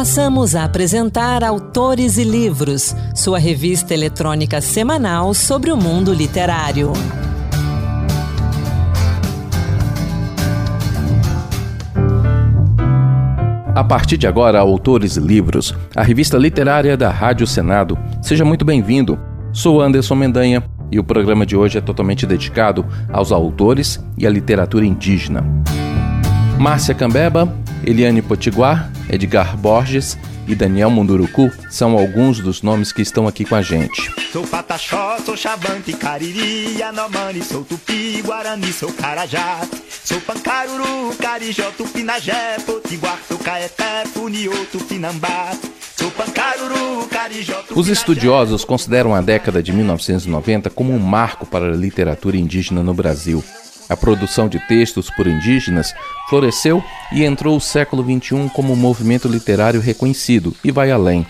Passamos a apresentar Autores e Livros, sua revista eletrônica semanal sobre o mundo literário. A partir de agora, Autores e Livros, a revista literária da Rádio Senado. Seja muito bem-vindo. Sou Anderson Mendanha e o programa de hoje é totalmente dedicado aos autores e à literatura indígena. Márcia Cambeba, Eliane Potiguar, Edgar Borges e Daniel Munduruku são alguns dos nomes que estão aqui com a gente. Sou Pataxó, sou Xavante, Cariri, Yanomami, sou Tupi, Guarani, sou Carajá. Sou Pancaruru, Carijó, Tupinagé, Potiguar, sou Caeté, Funiô, Tupinambá. Os estudiosos consideram a década de 1990 como um marco para a literatura indígena no Brasil. A produção de textos por indígenas floresceu e entrou o século XXI como um movimento literário reconhecido e vai além.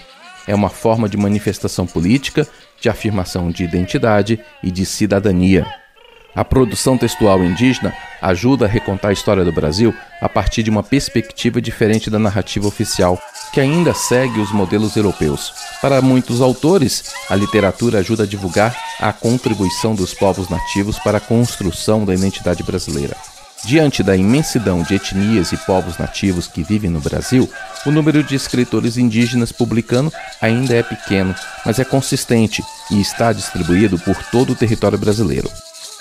É uma forma de manifestação política, de afirmação de identidade e de cidadania. A produção textual indígena ajuda a recontar a história do Brasil a partir de uma perspectiva diferente da narrativa oficial, que ainda segue os modelos europeus. Para muitos autores, a literatura ajuda a divulgar a contribuição dos povos nativos para a construção da identidade brasileira. Diante da imensidão de etnias e povos nativos que vivem no Brasil, o número de escritores indígenas publicando ainda é pequeno, mas é consistente e está distribuído por todo o território brasileiro.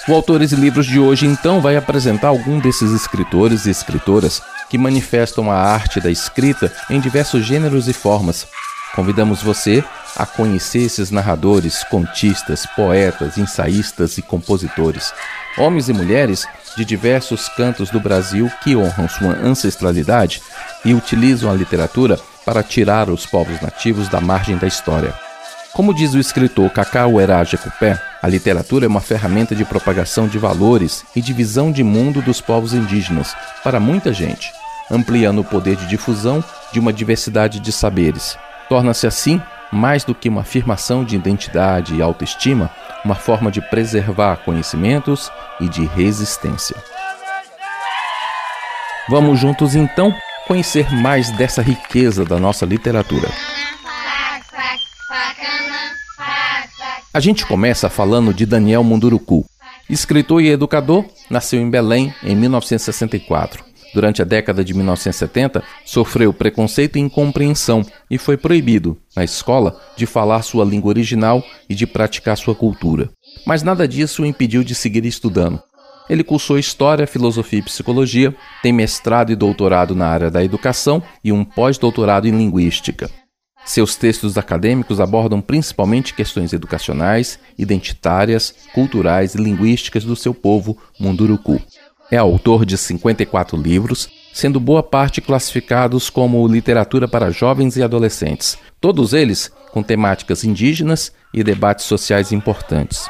O Autores e Livros de hoje então vai apresentar algum desses escritores e escritoras que manifestam a arte da escrita em diversos gêneros e formas. Convidamos você a conhecer esses narradores, contistas, poetas, ensaístas e compositores, homens e mulheres de diversos cantos do Brasil que honram sua ancestralidade e utilizam a literatura para tirar os povos nativos da margem da história. Como diz o escritor Cacau Eraja Cupé, a literatura é uma ferramenta de propagação de valores e de visão de mundo dos povos indígenas para muita gente, ampliando o poder de difusão de uma diversidade de saberes. Torna-se assim mais do que uma afirmação de identidade e autoestima, uma forma de preservar conhecimentos e de resistência. Vamos juntos então conhecer mais dessa riqueza da nossa literatura. A gente começa falando de Daniel Munduruku. Escritor e educador, nasceu em Belém em 1964. Durante a década de 1970, sofreu preconceito e incompreensão e foi proibido, na escola, de falar sua língua original e de praticar sua cultura. Mas nada disso o impediu de seguir estudando. Ele cursou História, Filosofia e Psicologia, tem mestrado e doutorado na área da educação e um pós-doutorado em Linguística. Seus textos acadêmicos abordam principalmente questões educacionais, identitárias, culturais e linguísticas do seu povo, Munduruku. É autor de 54 livros, sendo boa parte classificados como literatura para jovens e adolescentes, todos eles com temáticas indígenas e debates sociais importantes.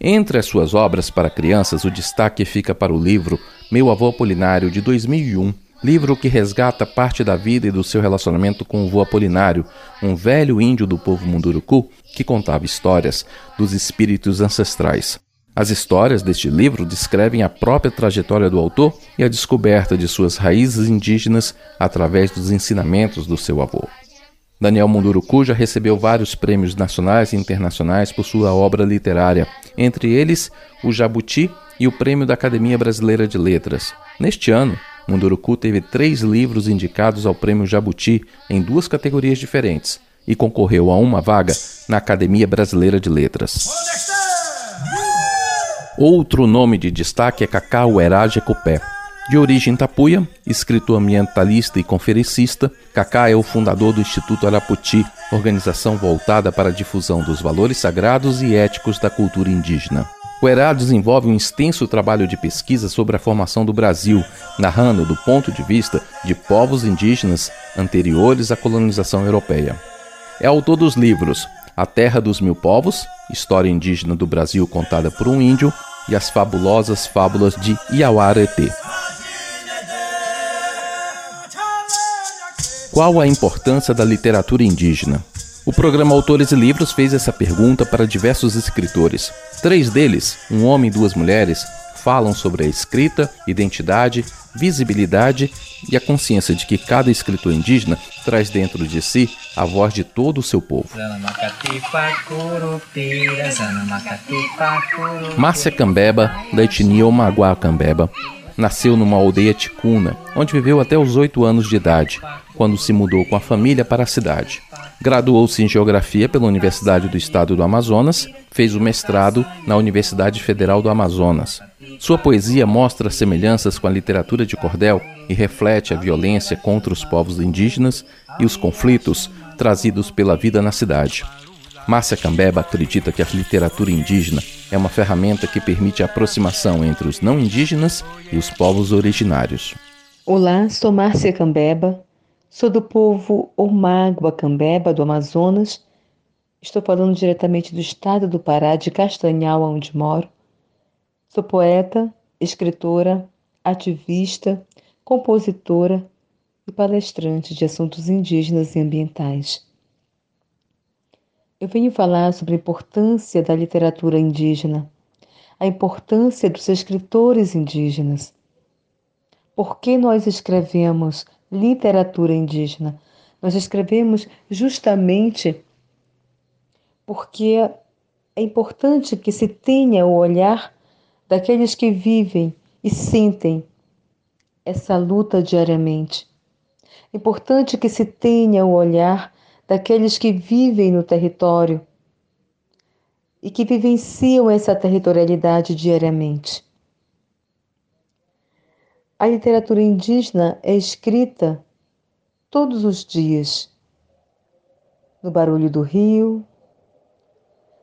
Entre as suas obras para crianças, o destaque fica para o livro Meu Avô Apolinário, de 2001, livro que resgata parte da vida e do seu relacionamento com o vô Apolinário, um velho índio do povo Munduruku que contava histórias dos espíritos ancestrais. As histórias deste livro descrevem a própria trajetória do autor e a descoberta de suas raízes indígenas através dos ensinamentos do seu avô. Daniel Munduruku já recebeu vários prêmios nacionais e internacionais por sua obra literária, entre eles o Jabuti e o Prêmio da Academia Brasileira de Letras. Neste ano, Munduruku teve três livros indicados ao Prêmio Jabuti em duas categorias diferentes e concorreu a uma vaga na Academia Brasileira de Letras. Outro nome de destaque é Cacau Erage Cupé. De origem tapuia, escritor ambientalista e conferencista, Cacá é o fundador do Instituto Araputi, organização voltada para a difusão dos valores sagrados e éticos da cultura indígena. O ERA desenvolve um extenso trabalho de pesquisa sobre a formação do Brasil, narrando do ponto de vista de povos indígenas anteriores à colonização europeia. É autor dos livros A Terra dos Mil Povos, História Indígena do Brasil contada por um índio, e as fabulosas fábulas de Iauaretê. Qual a importância da literatura indígena? O programa Autores e Livros fez essa pergunta para diversos escritores. Três deles, um homem e duas mulheres, falam sobre a escrita, identidade visibilidade e a consciência de que cada escritor indígena traz dentro de si a voz de todo o seu povo. Márcia Cambeba, da etnia Omaguá Cambeba, nasceu numa aldeia ticuna, onde viveu até os oito anos de idade, quando se mudou com a família para a cidade. Graduou-se em Geografia pela Universidade do Estado do Amazonas, fez o mestrado na Universidade Federal do Amazonas. Sua poesia mostra semelhanças com a literatura de cordel e reflete a violência contra os povos indígenas e os conflitos trazidos pela vida na cidade. Márcia Cambeba acredita que a literatura indígena é uma ferramenta que permite a aproximação entre os não indígenas e os povos originários. Olá, sou Márcia Cambeba, Sou do povo Omágua Cambeba, do Amazonas. Estou falando diretamente do estado do Pará, de Castanhal, onde moro. Sou poeta, escritora, ativista, compositora e palestrante de assuntos indígenas e ambientais. Eu venho falar sobre a importância da literatura indígena, a importância dos escritores indígenas. Por que nós escrevemos literatura indígena. Nós escrevemos justamente porque é importante que se tenha o olhar daqueles que vivem e sentem essa luta diariamente. É importante que se tenha o olhar daqueles que vivem no território e que vivenciam essa territorialidade diariamente. A literatura indígena é escrita todos os dias, no barulho do rio,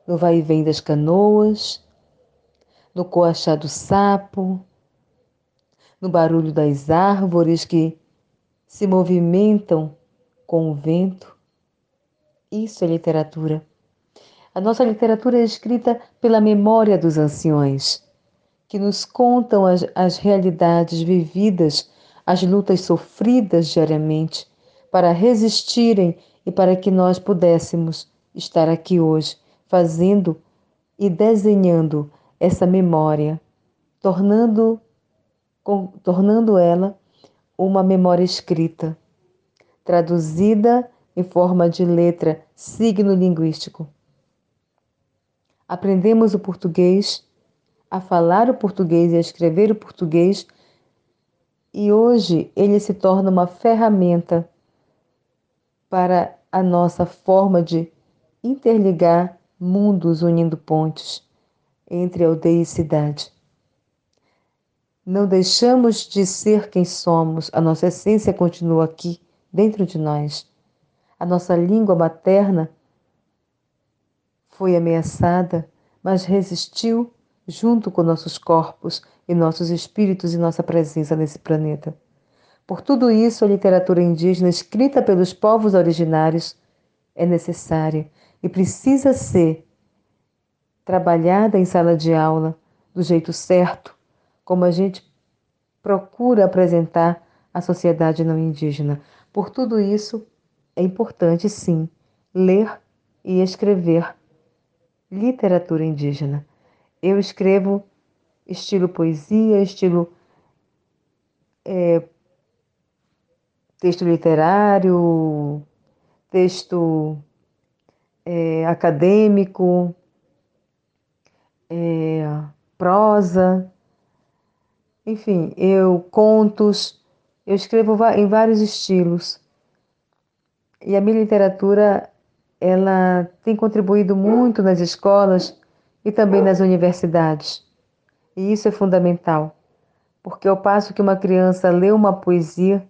no vai e vem das canoas, no coachá do sapo, no barulho das árvores que se movimentam com o vento. Isso é literatura. A nossa literatura é escrita pela memória dos anciões que nos contam as, as realidades vividas, as lutas sofridas diariamente, para resistirem e para que nós pudéssemos estar aqui hoje, fazendo e desenhando essa memória, tornando, com, tornando ela uma memória escrita, traduzida em forma de letra, signo linguístico. Aprendemos o português a falar o português e a escrever o português, e hoje ele se torna uma ferramenta para a nossa forma de interligar mundos unindo pontes entre aldeia e cidade. Não deixamos de ser quem somos, a nossa essência continua aqui, dentro de nós. A nossa língua materna foi ameaçada, mas resistiu junto com nossos corpos e nossos espíritos e nossa presença nesse planeta. Por tudo isso, a literatura indígena escrita pelos povos originários é necessária e precisa ser trabalhada em sala de aula do jeito certo, como a gente procura apresentar à sociedade não indígena. Por tudo isso, é importante sim ler e escrever literatura indígena. Eu escrevo estilo poesia, estilo é, texto literário, texto é, acadêmico, é, prosa, enfim, eu contos, eu escrevo em vários estilos. E a minha literatura, ela tem contribuído muito nas escolas e também nas universidades. E isso é fundamental, porque ao passo que uma criança lê uma poesia,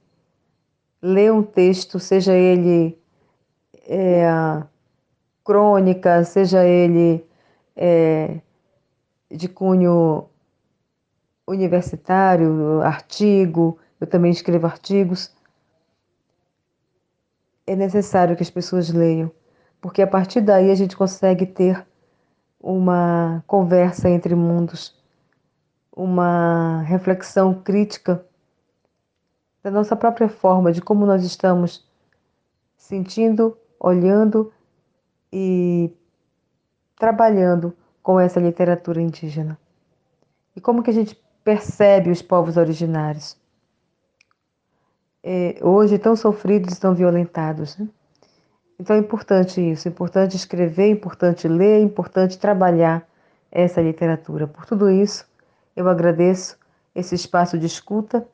lê um texto, seja ele é, crônica, seja ele é, de cunho universitário, artigo, eu também escrevo artigos. É necessário que as pessoas leiam, porque a partir daí a gente consegue ter uma conversa entre mundos, uma reflexão crítica da nossa própria forma, de como nós estamos sentindo, olhando e trabalhando com essa literatura indígena. E como que a gente percebe os povos originários? é, hoje tão sofridos e tão violentados. Né? Então é importante isso, é importante escrever, é importante ler, é importante trabalhar essa literatura. Por tudo isso, eu agradeço esse espaço de escuta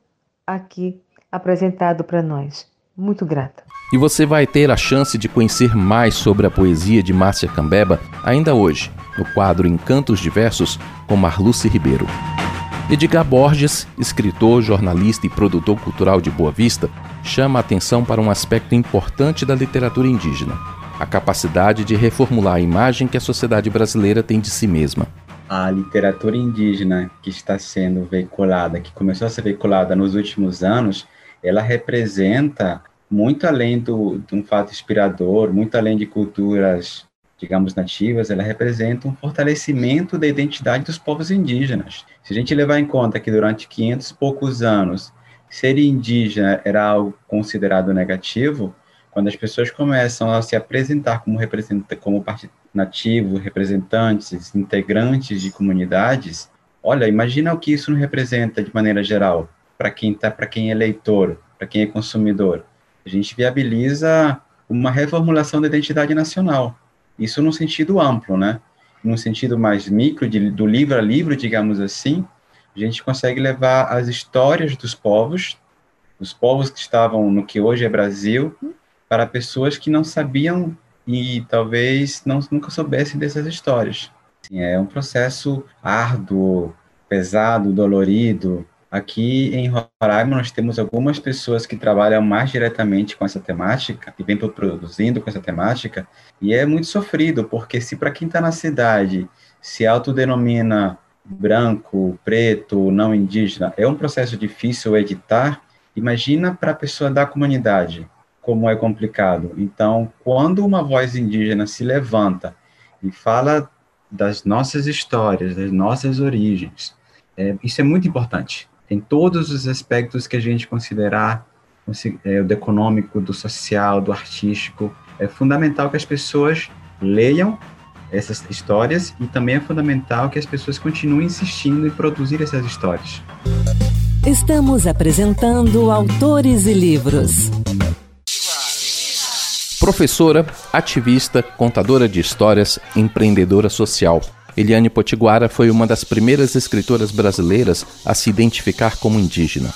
aqui apresentado para nós. Muito grata. E você vai ter a chance de conhecer mais sobre a poesia de Márcia Cambeba ainda hoje, no quadro Encantos Diversos com Marluce Ribeiro. Edgar Borges, escritor, jornalista e produtor cultural de Boa Vista, chama a atenção para um aspecto importante da literatura indígena: a capacidade de reformular a imagem que a sociedade brasileira tem de si mesma. A literatura indígena que está sendo veiculada, que começou a ser veiculada nos últimos anos, ela representa muito além do, de um fato inspirador, muito além de culturas digamos, nativas, ela representa um fortalecimento da identidade dos povos indígenas. Se a gente levar em conta que durante 500 e poucos anos, ser indígena era algo considerado negativo, quando as pessoas começam a se apresentar como, como nativo, representantes, integrantes de comunidades, olha, imagina o que isso não representa de maneira geral para quem tá, para quem é leitor, para quem é consumidor. A gente viabiliza uma reformulação da identidade nacional. Isso no sentido amplo, né? No sentido mais micro, de, do livro a livro, digamos assim, a gente consegue levar as histórias dos povos, os povos que estavam no que hoje é Brasil, para pessoas que não sabiam e talvez não, nunca soubessem dessas histórias. Assim, é um processo árduo, pesado, dolorido, Aqui em Roraima, nós temos algumas pessoas que trabalham mais diretamente com essa temática, que vêm produzindo com essa temática, e é muito sofrido, porque se para quem está na cidade se autodenomina branco, preto, não indígena, é um processo difícil editar, imagina para a pessoa da comunidade como é complicado. Então, quando uma voz indígena se levanta e fala das nossas histórias, das nossas origens, é, isso é muito importante em todos os aspectos que a gente considerar é, do econômico, do social, do artístico. É fundamental que as pessoas leiam essas histórias e também é fundamental que as pessoas continuem insistindo em produzir essas histórias. Estamos apresentando Autores e Livros. Professora, ativista, contadora de histórias, empreendedora social. Eliane Potiguara foi uma das primeiras escritoras brasileiras a se identificar como indígena.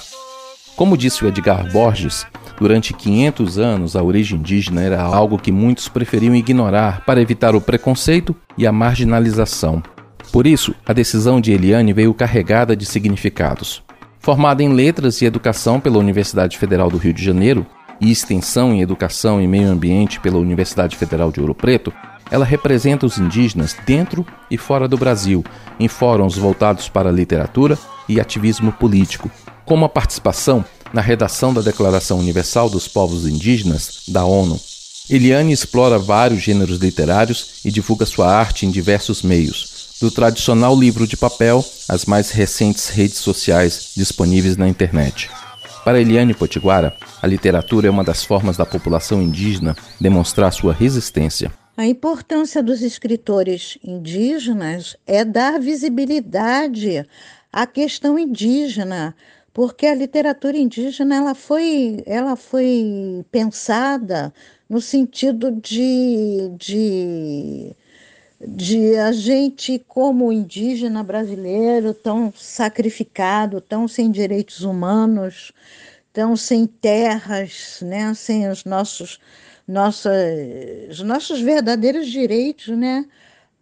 Como disse o Edgar Borges, durante 500 anos a origem indígena era algo que muitos preferiam ignorar para evitar o preconceito e a marginalização. Por isso, a decisão de Eliane veio carregada de significados. Formada em Letras e Educação pela Universidade Federal do Rio de Janeiro e Extensão em Educação e Meio Ambiente pela Universidade Federal de Ouro Preto, ela representa os indígenas dentro e fora do Brasil, em fóruns voltados para literatura e ativismo político, como a participação na redação da Declaração Universal dos Povos Indígenas da ONU. Eliane explora vários gêneros literários e divulga sua arte em diversos meios, do tradicional livro de papel às mais recentes redes sociais disponíveis na internet. Para Eliane Potiguara, a literatura é uma das formas da população indígena demonstrar sua resistência. A importância dos escritores indígenas é dar visibilidade à questão indígena, porque a literatura indígena ela foi, ela foi pensada no sentido de, de, de a gente, como indígena brasileiro, tão sacrificado, tão sem direitos humanos, tão sem terras, né, sem os nossos nossas, nossos verdadeiros direitos, né?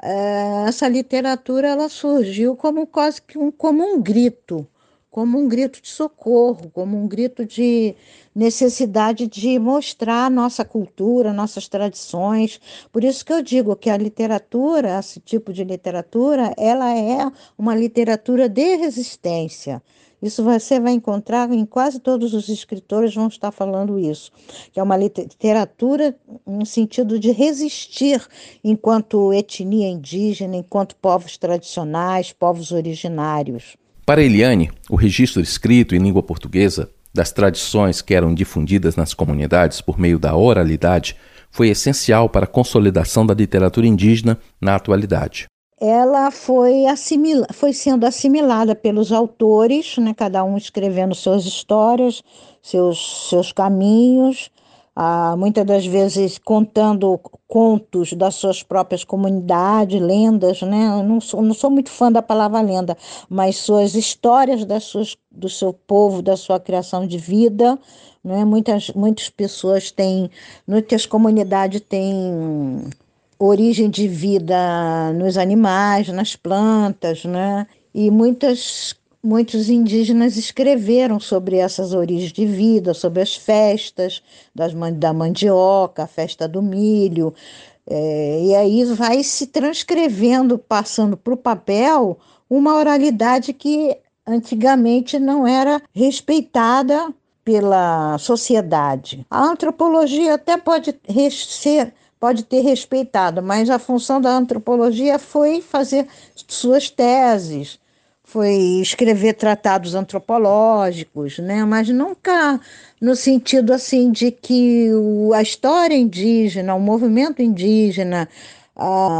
É, essa literatura ela surgiu como quase que um, como um grito, como um grito de socorro, como um grito de necessidade de mostrar nossa cultura, nossas tradições. Por isso que eu digo que a literatura, esse tipo de literatura, ela é uma literatura de resistência. Isso você vai encontrar em quase todos os escritores vão estar falando isso, que é uma literatura no sentido de resistir enquanto etnia indígena, enquanto povos tradicionais, povos originários. Para Eliane, o registro escrito em língua portuguesa das tradições que eram difundidas nas comunidades por meio da oralidade foi essencial para a consolidação da literatura indígena na atualidade ela foi, assimila, foi sendo assimilada pelos autores, né, cada um escrevendo suas histórias, seus, seus caminhos, ah, muitas das vezes contando contos das suas próprias comunidades, lendas, né? Eu não sou, não sou muito fã da palavra lenda, mas suas histórias das suas, do seu povo, da sua criação de vida, né? Muitas, muitas pessoas têm, muitas comunidades têm origem de vida nos animais, nas plantas, né? E muitas, muitos indígenas escreveram sobre essas origens de vida, sobre as festas das, da mandioca, a festa do milho. É, e aí vai se transcrevendo, passando para o papel, uma oralidade que antigamente não era respeitada pela sociedade. A antropologia até pode ser pode ter respeitado, mas a função da antropologia foi fazer suas teses, foi escrever tratados antropológicos, né? mas nunca no sentido assim de que a história indígena, o movimento indígena,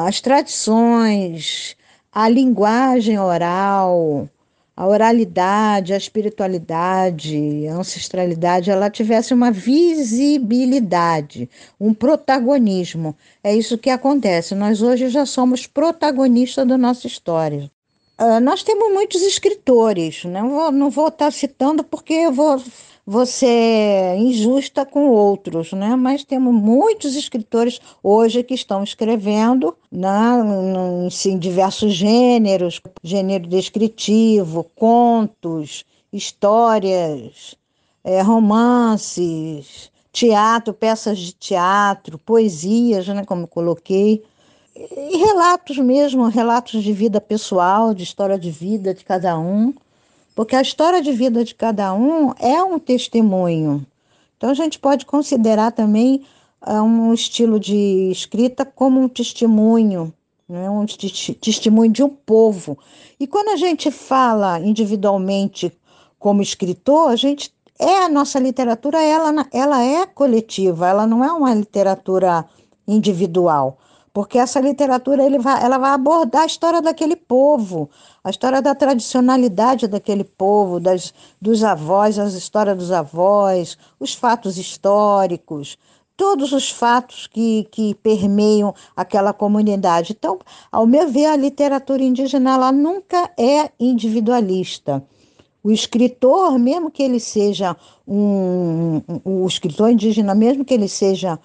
as tradições, a linguagem oral, a oralidade, a espiritualidade, a ancestralidade, ela tivesse uma visibilidade, um protagonismo. É isso que acontece. Nós hoje já somos protagonistas da nossa história. Uh, nós temos muitos escritores, não vou, não vou estar citando porque eu vou você injusta com outros, né? Mas temos muitos escritores hoje que estão escrevendo né, em diversos gêneros, gênero descritivo, contos, histórias, é, romances, teatro, peças de teatro, poesias, né, como eu coloquei, e relatos mesmo, relatos de vida pessoal, de história de vida de cada um porque a história de vida de cada um é um testemunho. Então a gente pode considerar também uh, um estilo de escrita como um testemunho, né? um testemunho de um povo. E quando a gente fala individualmente como escritor, a gente é a nossa literatura, ela, ela é coletiva, ela não é uma literatura individual porque essa literatura ele vai, ela vai abordar a história daquele povo, a história da tradicionalidade daquele povo, das, dos avós, as histórias dos avós, os fatos históricos, todos os fatos que, que permeiam aquela comunidade. Então, ao meu ver, a literatura indígena ela nunca é individualista. O escritor, mesmo que ele seja um, um, o escritor indígena, mesmo que ele seja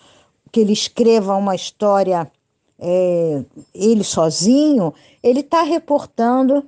que ele escreva uma história é, ele sozinho, ele está reportando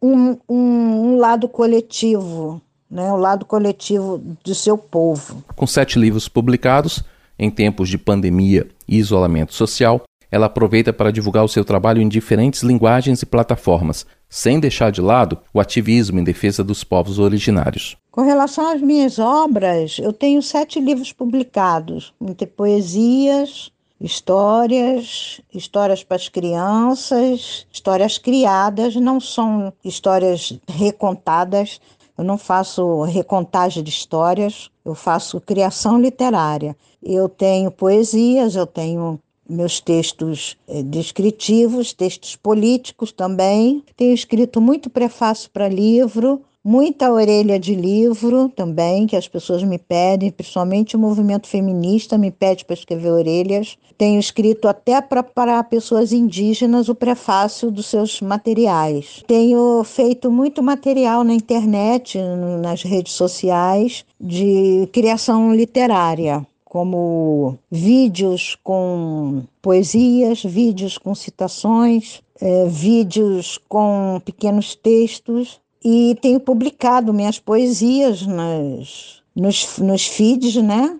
um, um, um, lado coletivo, né, o lado coletivo do seu povo. Com sete livros publicados, em tempos de pandemia e isolamento social, ela aproveita para divulgar o seu trabalho em diferentes linguagens e plataformas, sem deixar de lado o ativismo em defesa dos povos originários. Com relação às minhas obras, eu tenho sete livros publicados, entre poesias, histórias, histórias para as crianças, histórias criadas, não são histórias recontadas. Eu não faço recontagem de histórias, eu faço criação literária. Eu tenho poesias, eu tenho meus textos eh, descritivos, textos políticos também. Tenho escrito muito prefácio para livro, muita orelha de livro também, que as pessoas me pedem, principalmente o movimento feminista me pede para escrever orelhas. Tenho escrito até para pessoas indígenas o prefácio dos seus materiais. Tenho feito muito material na internet, nas redes sociais, de criação literária como vídeos com poesias, vídeos com citações, é, vídeos com pequenos textos e tenho publicado minhas poesias nas, nos, nos feeds, né?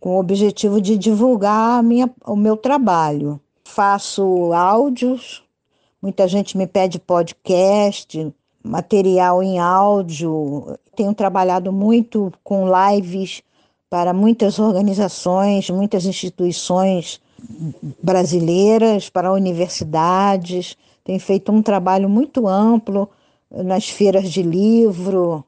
Com o objetivo de divulgar minha, o meu trabalho. Faço áudios, muita gente me pede podcast, material em áudio. Tenho trabalhado muito com lives para muitas organizações, muitas instituições brasileiras, para universidades. Tenho feito um trabalho muito amplo nas feiras de livro,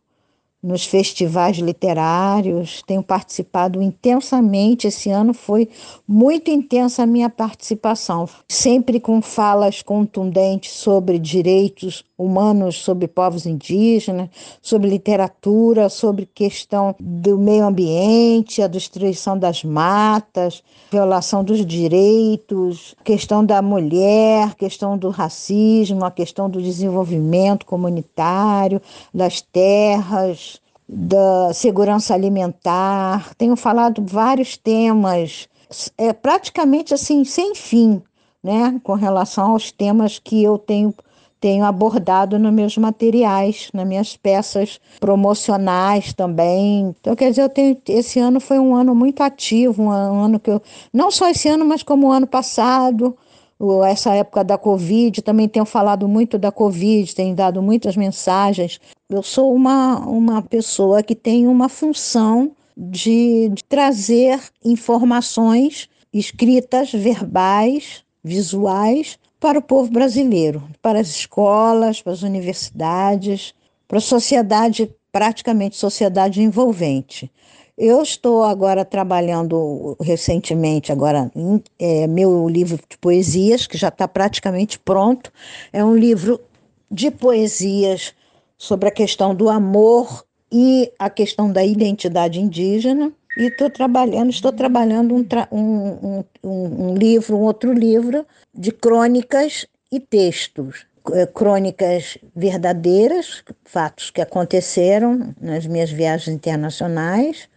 nos festivais literários, tenho participado intensamente. Esse ano foi muito intensa a minha participação, sempre com falas contundentes sobre direitos humanos, sobre povos indígenas, sobre literatura, sobre questão do meio ambiente, a destruição das matas, violação dos direitos, questão da mulher, questão do racismo, a questão do desenvolvimento comunitário, das terras, da segurança alimentar, tenho falado vários temas, é praticamente assim, sem fim, né, com relação aos temas que eu tenho tenho abordado nos meus materiais, nas minhas peças promocionais também. Então, quer dizer, eu tenho, esse ano foi um ano muito ativo, um ano que eu, não só esse ano, mas como o ano passado, essa época da Covid, também tenho falado muito da Covid, tenho dado muitas mensagens. Eu sou uma, uma pessoa que tem uma função de, de trazer informações escritas, verbais, visuais, para o povo brasileiro, para as escolas, para as universidades, para a sociedade, praticamente sociedade envolvente. Eu estou agora trabalhando recentemente, agora é, meu livro de poesias, que já está praticamente pronto. É um livro de poesias sobre a questão do amor e a questão da identidade indígena. E estou trabalhando, estou trabalhando um, um, um, um livro, um outro livro de crônicas e textos é, crônicas verdadeiras, fatos que aconteceram nas minhas viagens internacionais,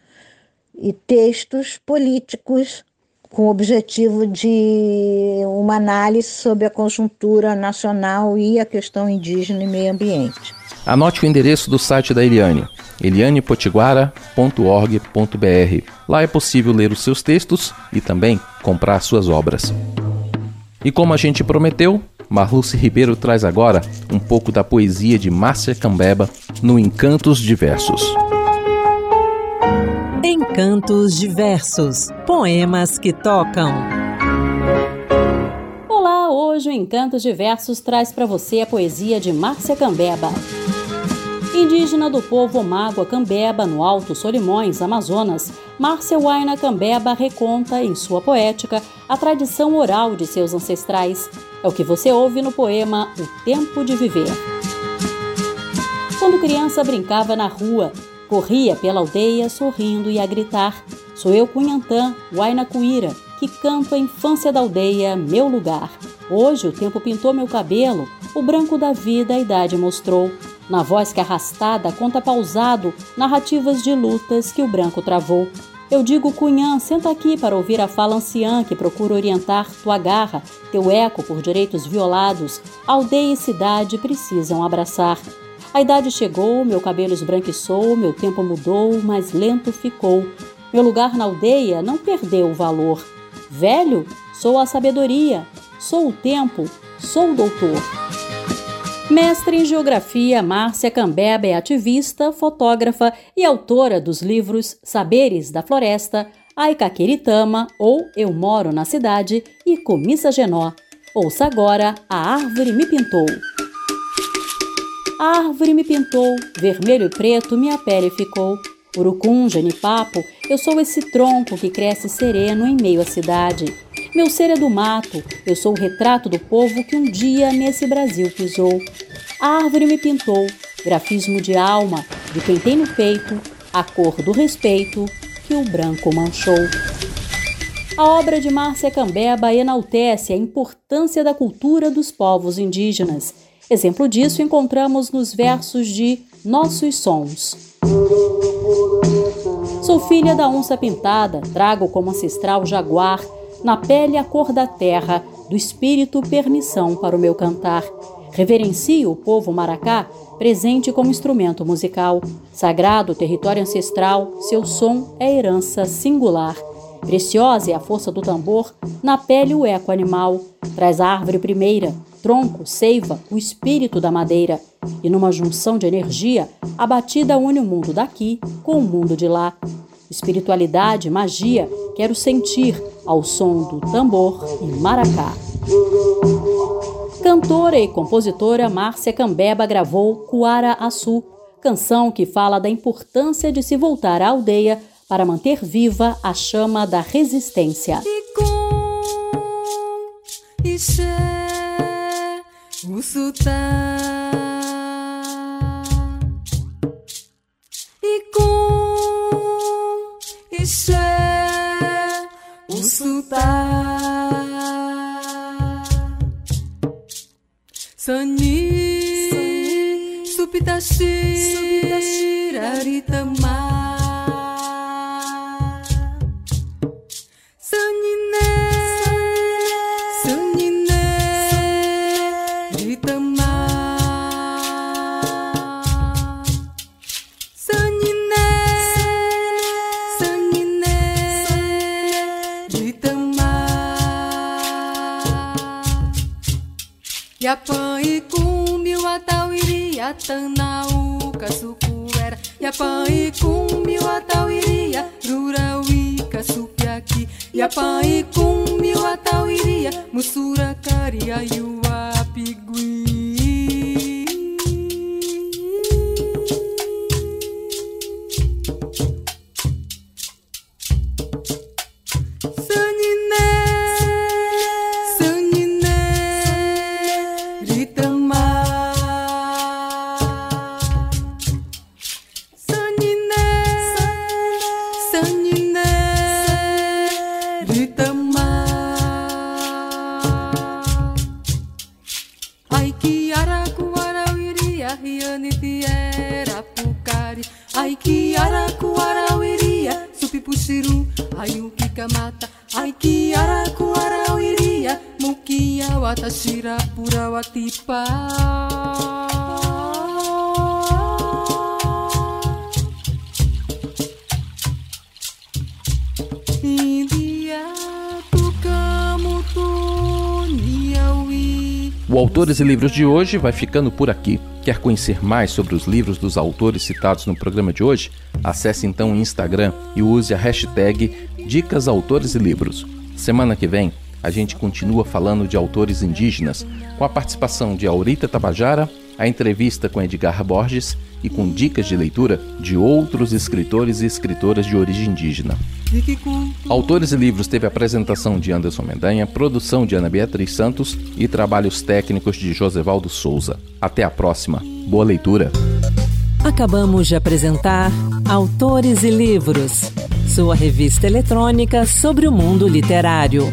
e textos políticos com o objetivo de uma análise sobre a conjuntura nacional e a questão indígena e meio ambiente. Anote o endereço do site da Eliane, elianepotiguara.org.br. Lá é possível ler os seus textos e também comprar suas obras. E como a gente prometeu, Marluce Ribeiro traz agora um pouco da poesia de Márcia Cambeba no Encantos Diversos. Encantos diversos, poemas que tocam. Hoje o Encantos Diversos traz para você a poesia de Márcia Cambeba. Indígena do povo Mágua Cambeba, no Alto Solimões, Amazonas, Márcia Waina Cambeba reconta em sua poética a tradição oral de seus ancestrais. É o que você ouve no poema O Tempo de Viver. Quando criança brincava na rua, Corria pela aldeia sorrindo e a gritar: Sou eu Cunhantã, Huaynacuíra, que canto a infância da aldeia, meu lugar. Hoje o tempo pintou meu cabelo, o branco da vida a idade mostrou. Na voz que arrastada conta pausado narrativas de lutas que o branco travou. Eu digo, Cunhã, senta aqui para ouvir a fala anciã que procura orientar tua garra, teu eco por direitos violados. Aldeia e cidade precisam abraçar. A idade chegou, meu cabelo esbranquiçou, meu tempo mudou, mas lento ficou. Meu lugar na aldeia não perdeu o valor. Velho, sou a sabedoria, sou o tempo, sou o doutor. Mestre em Geografia, Márcia Cambeba é ativista, fotógrafa e autora dos livros Saberes da Floresta, Aicaqueritama ou Eu Moro na Cidade e Comissa Genó. Ouça agora A Árvore Me Pintou. A árvore me pintou, vermelho e preto minha pele ficou. Urucum, genipapo, eu sou esse tronco que cresce sereno em meio à cidade. Meu ser é do mato, eu sou o retrato do povo que um dia nesse Brasil pisou. A árvore me pintou, grafismo de alma, de quem tem no peito a cor do respeito que o branco manchou. A obra de Márcia Cambeba enaltece a importância da cultura dos povos indígenas Exemplo disso encontramos nos versos de Nossos Sons. Sou filha da onça pintada, trago como ancestral jaguar, na pele a cor da terra, do espírito permissão para o meu cantar. Reverencio o povo maracá, presente como instrumento musical. Sagrado território ancestral, seu som é herança singular. Preciosa é a força do tambor, na pele o eco animal. Traz a árvore primeira, tronco, seiva, o espírito da madeira. E numa junção de energia, a batida une o mundo daqui com o mundo de lá. Espiritualidade, magia, quero sentir ao som do tambor e maracá. Cantora e compositora Márcia Cambeba gravou Cuara Açu, canção que fala da importância de se voltar à aldeia para manter viva a chama da resistência. Sanyi Supitashi Supitashi Yapan e cumbi o atauiri Atanau kasukuera Yapan e cumbi o atauiri Ruraui kasupiaki Yapan O Autores e Livros de hoje vai ficando por aqui. Quer conhecer mais sobre os livros dos autores citados no programa de hoje? Acesse então o Instagram e use a hashtag Dicas Autores e Livros. Semana que vem a gente continua falando de autores indígenas, com a participação de Aurita Tabajara, a entrevista com Edgar Borges e com dicas de leitura de outros escritores e escritoras de origem indígena. Autores e livros teve apresentação de Anderson Mendanha, produção de Ana Beatriz Santos e trabalhos técnicos de Josevaldo Souza. Até a próxima. Boa leitura. Acabamos de apresentar Autores e Livros, sua revista eletrônica sobre o mundo literário.